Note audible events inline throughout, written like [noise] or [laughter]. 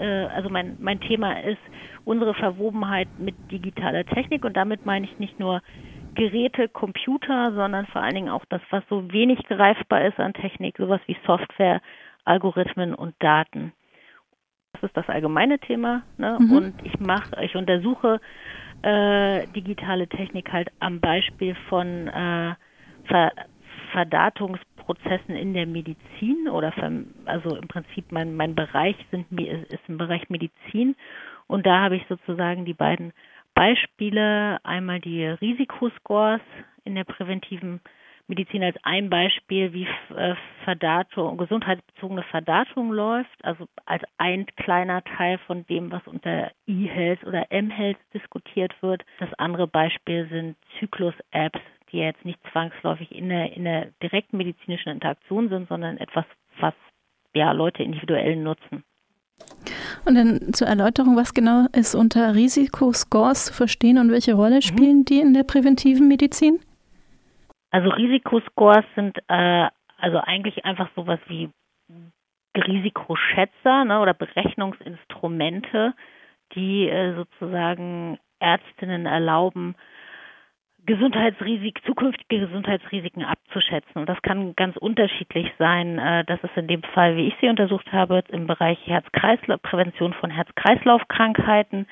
äh, also mein, mein Thema ist unsere Verwobenheit mit digitaler Technik und damit meine ich nicht nur Geräte, Computer, sondern vor allen Dingen auch das, was so wenig greifbar ist an Technik, sowas wie Software, Algorithmen und Daten. Das ist das allgemeine Thema. Ne? Mhm. Und ich mache, ich untersuche äh, digitale Technik halt am Beispiel von äh, Ver Verdatungsprozessen in der Medizin oder also im Prinzip mein, mein Bereich sind, ist im Bereich Medizin. Und da habe ich sozusagen die beiden Beispiele, einmal die Risikoscores in der präventiven Medizin als ein Beispiel, wie äh, Verdatung, gesundheitsbezogene Verdatung läuft, also als ein kleiner Teil von dem, was unter E-Health oder M-Health diskutiert wird. Das andere Beispiel sind Zyklus-Apps, die jetzt nicht zwangsläufig in der, in der direkten medizinischen Interaktion sind, sondern etwas, was ja Leute individuell nutzen. Und dann zur Erläuterung, was genau ist unter Risikoscores zu verstehen und welche Rolle mhm. spielen mhm. die in der präventiven Medizin? Also Risikoscores sind äh, also eigentlich einfach sowas wie Risikoschätzer ne, oder Berechnungsinstrumente, die äh, sozusagen Ärztinnen erlauben, Gesundheitsrisik, zukünftige Gesundheitsrisiken abzuschätzen. Und das kann ganz unterschiedlich sein. Äh, das ist in dem Fall, wie ich sie untersucht habe, im Bereich Herz-Kreislauf, Prävention von Herz-Kreislauf-Krankheiten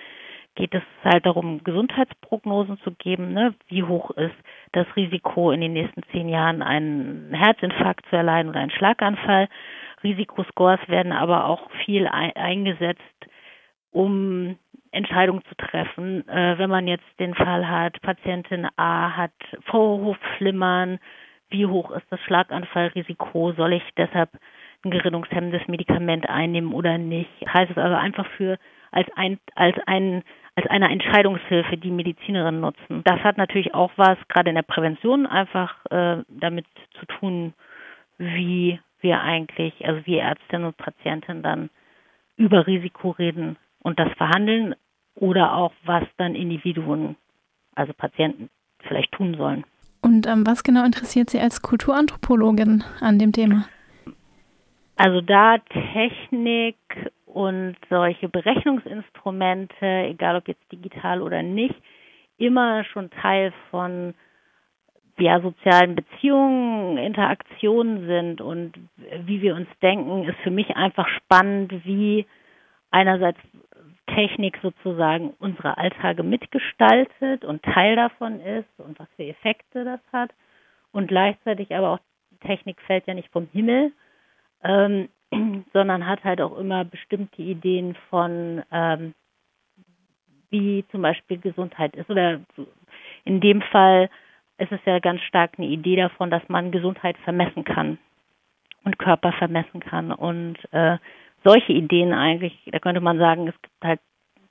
geht es halt darum, Gesundheitsprognosen zu geben. Ne? Wie hoch ist das Risiko, in den nächsten zehn Jahren einen Herzinfarkt zu erleiden oder einen Schlaganfall? Risikoscores werden aber auch viel eingesetzt, um Entscheidungen zu treffen. Äh, wenn man jetzt den Fall hat, Patientin A hat Vorhofflimmern, wie hoch ist das Schlaganfallrisiko? Soll ich deshalb ein gerinnungshemmendes Medikament einnehmen oder nicht? Heißt es also einfach für als ein als ein als eine Entscheidungshilfe, die Medizinerinnen nutzen. Das hat natürlich auch was, gerade in der Prävention, einfach äh, damit zu tun, wie wir eigentlich, also wie Ärztinnen und Patientinnen dann über Risiko reden und das verhandeln oder auch was dann Individuen, also Patienten vielleicht tun sollen. Und ähm, was genau interessiert Sie als Kulturanthropologin an dem Thema? Also da Technik und solche Berechnungsinstrumente, egal ob jetzt digital oder nicht, immer schon Teil von ja, sozialen Beziehungen, Interaktionen sind und wie wir uns denken, ist für mich einfach spannend, wie einerseits Technik sozusagen unsere Alltage mitgestaltet und Teil davon ist und was für Effekte das hat und gleichzeitig aber auch Technik fällt ja nicht vom Himmel, ähm, [clears throat] sondern hat halt auch immer bestimmte Ideen von, ähm, wie zum Beispiel Gesundheit ist. Oder in dem Fall ist es ja ganz stark eine Idee davon, dass man Gesundheit vermessen kann und Körper vermessen kann. Und äh, solche Ideen eigentlich, da könnte man sagen, es gibt halt,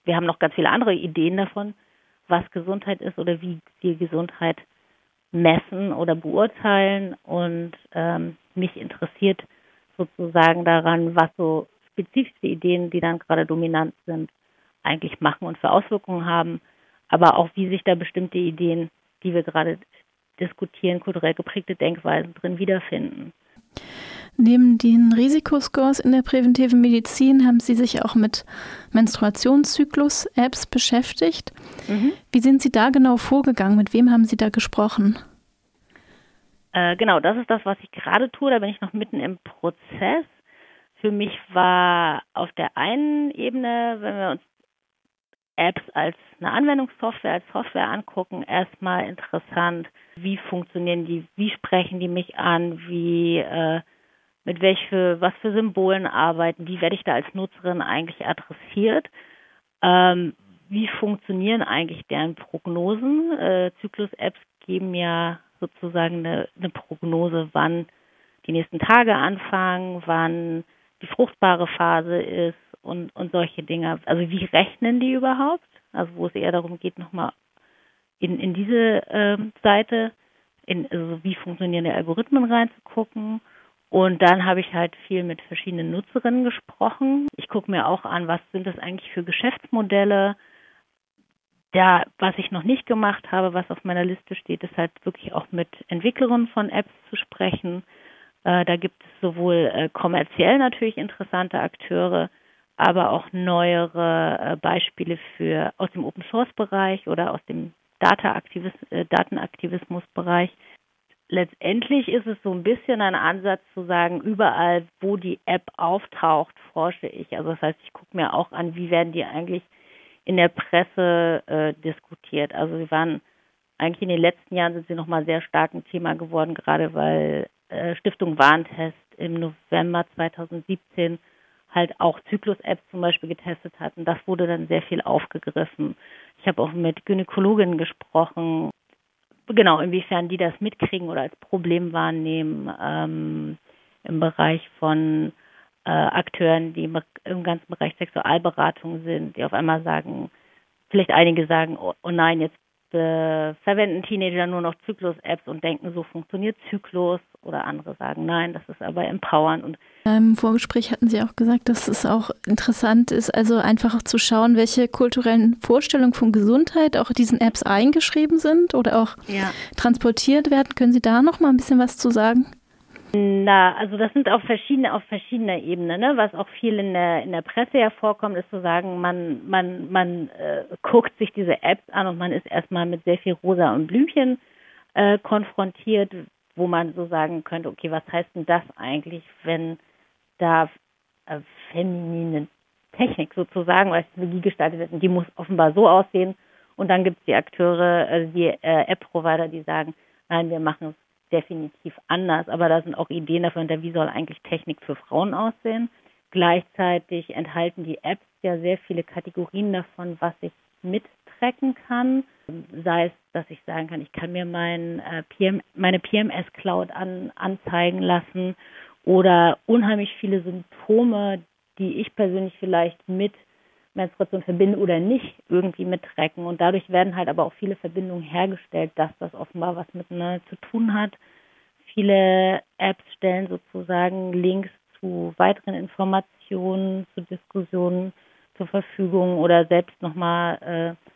wir haben noch ganz viele andere Ideen davon, was Gesundheit ist oder wie wir Gesundheit messen oder beurteilen. Und ähm, mich interessiert sozusagen daran, was so spezifische Ideen, die dann gerade dominant sind, eigentlich machen und für Auswirkungen haben, aber auch wie sich da bestimmte Ideen, die wir gerade diskutieren, kulturell geprägte Denkweisen drin wiederfinden. Neben den Risikoscores in der präventiven Medizin haben Sie sich auch mit Menstruationszyklus-Apps beschäftigt. Mhm. Wie sind Sie da genau vorgegangen? Mit wem haben Sie da gesprochen? Äh, genau, das ist das, was ich gerade tue. Da bin ich noch mitten im Prozess. Für mich war auf der einen Ebene, wenn wir uns Apps als eine Anwendungssoftware, als Software angucken, erstmal interessant, wie funktionieren die, wie sprechen die mich an, wie äh, mit welche, was für Symbolen arbeiten, wie werde ich da als Nutzerin eigentlich adressiert, ähm, wie funktionieren eigentlich deren Prognosen. Äh, Zyklus-Apps geben ja sozusagen eine, eine Prognose, wann die nächsten Tage anfangen, wann die fruchtbare Phase ist und, und solche Dinge. Also wie rechnen die überhaupt? Also wo es eher darum geht, nochmal in, in diese ähm, Seite, in, also wie funktionieren die Algorithmen reinzugucken. Und dann habe ich halt viel mit verschiedenen Nutzerinnen gesprochen. Ich gucke mir auch an, was sind das eigentlich für Geschäftsmodelle, ja, was ich noch nicht gemacht habe, was auf meiner Liste steht, ist halt wirklich auch mit Entwicklerinnen von Apps zu sprechen. Äh, da gibt es sowohl äh, kommerziell natürlich interessante Akteure, aber auch neuere äh, Beispiele für aus dem Open Source Bereich oder aus dem Data äh, Datenaktivismus-Bereich. Letztendlich ist es so ein bisschen ein Ansatz zu sagen, überall, wo die App auftaucht, forsche ich. Also das heißt, ich gucke mir auch an, wie werden die eigentlich in der Presse äh, diskutiert. Also sie waren eigentlich in den letzten Jahren sind sie nochmal sehr stark ein Thema geworden, gerade weil äh, Stiftung Warntest im November 2017 halt auch Zyklus-Apps zum Beispiel getestet hatten. Das wurde dann sehr viel aufgegriffen. Ich habe auch mit Gynäkologinnen gesprochen, genau, inwiefern die das mitkriegen oder als Problem wahrnehmen ähm, im Bereich von äh, Akteuren, die im, im ganzen Bereich Sexualberatung sind, die auf einmal sagen, vielleicht einige sagen, oh, oh nein, jetzt äh, verwenden Teenager nur noch Zyklus-Apps und denken, so funktioniert Zyklus oder andere sagen, nein, das ist aber empowern. Und Im Vorgespräch hatten Sie auch gesagt, dass es auch interessant ist, also einfach auch zu schauen, welche kulturellen Vorstellungen von Gesundheit auch diesen Apps eingeschrieben sind oder auch ja. transportiert werden. Können Sie da noch mal ein bisschen was zu sagen? Na, also das sind auf verschiedene, auf verschiedener Ebene, ne? Was auch viel in der in der Presse hervorkommt, ist zu sagen, man man man äh, guckt sich diese Apps an und man ist erstmal mit sehr viel Rosa und Blümchen äh, konfrontiert, wo man so sagen könnte, okay, was heißt denn das eigentlich, wenn da äh, feminine Technik sozusagen als Technologie gestaltet wird und die muss offenbar so aussehen und dann gibt es die Akteure, also die äh, App-Provider, die sagen, nein, wir machen es definitiv anders, aber da sind auch Ideen davon, wie soll eigentlich Technik für Frauen aussehen. Gleichzeitig enthalten die Apps ja sehr viele Kategorien davon, was ich mittracken kann. Sei es, dass ich sagen kann, ich kann mir mein, äh, PM, meine PMS-Cloud an, anzeigen lassen oder unheimlich viele Symptome, die ich persönlich vielleicht mit Menstruation verbinden oder nicht irgendwie mittracken. Und dadurch werden halt aber auch viele Verbindungen hergestellt, dass das offenbar was miteinander zu tun hat. Viele Apps stellen sozusagen Links zu weiteren Informationen, zu Diskussionen zur Verfügung oder selbst nochmal äh,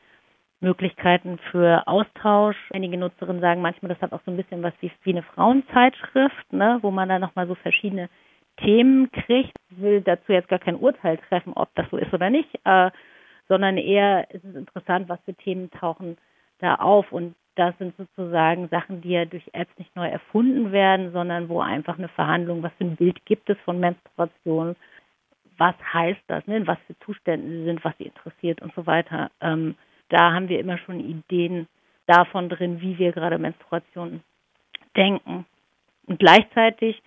Möglichkeiten für Austausch. Einige Nutzerinnen sagen manchmal, das hat auch so ein bisschen was wie, wie eine Frauenzeitschrift, ne, wo man dann nochmal so verschiedene Themen kriegt. Will dazu jetzt gar kein Urteil treffen, ob das so ist oder nicht, äh, sondern eher ist es interessant, was für Themen tauchen da auf. Und das sind sozusagen Sachen, die ja durch Apps nicht neu erfunden werden, sondern wo einfach eine Verhandlung, was für ein Bild gibt es von Menstruation, was heißt das, ne, was für Zustände sie sind, was sie interessiert und so weiter. Ähm, da haben wir immer schon Ideen davon drin, wie wir gerade Menstruation denken. Und gleichzeitig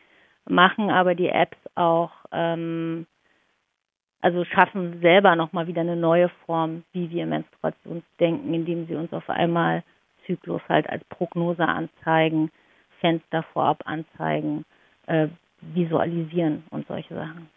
machen aber die Apps auch, ähm, also schaffen selber nochmal wieder eine neue Form, wie wir Menstruationsdenken, indem sie uns auf einmal Zyklus halt als Prognose anzeigen, Fenster vorab anzeigen, äh, visualisieren und solche Sachen.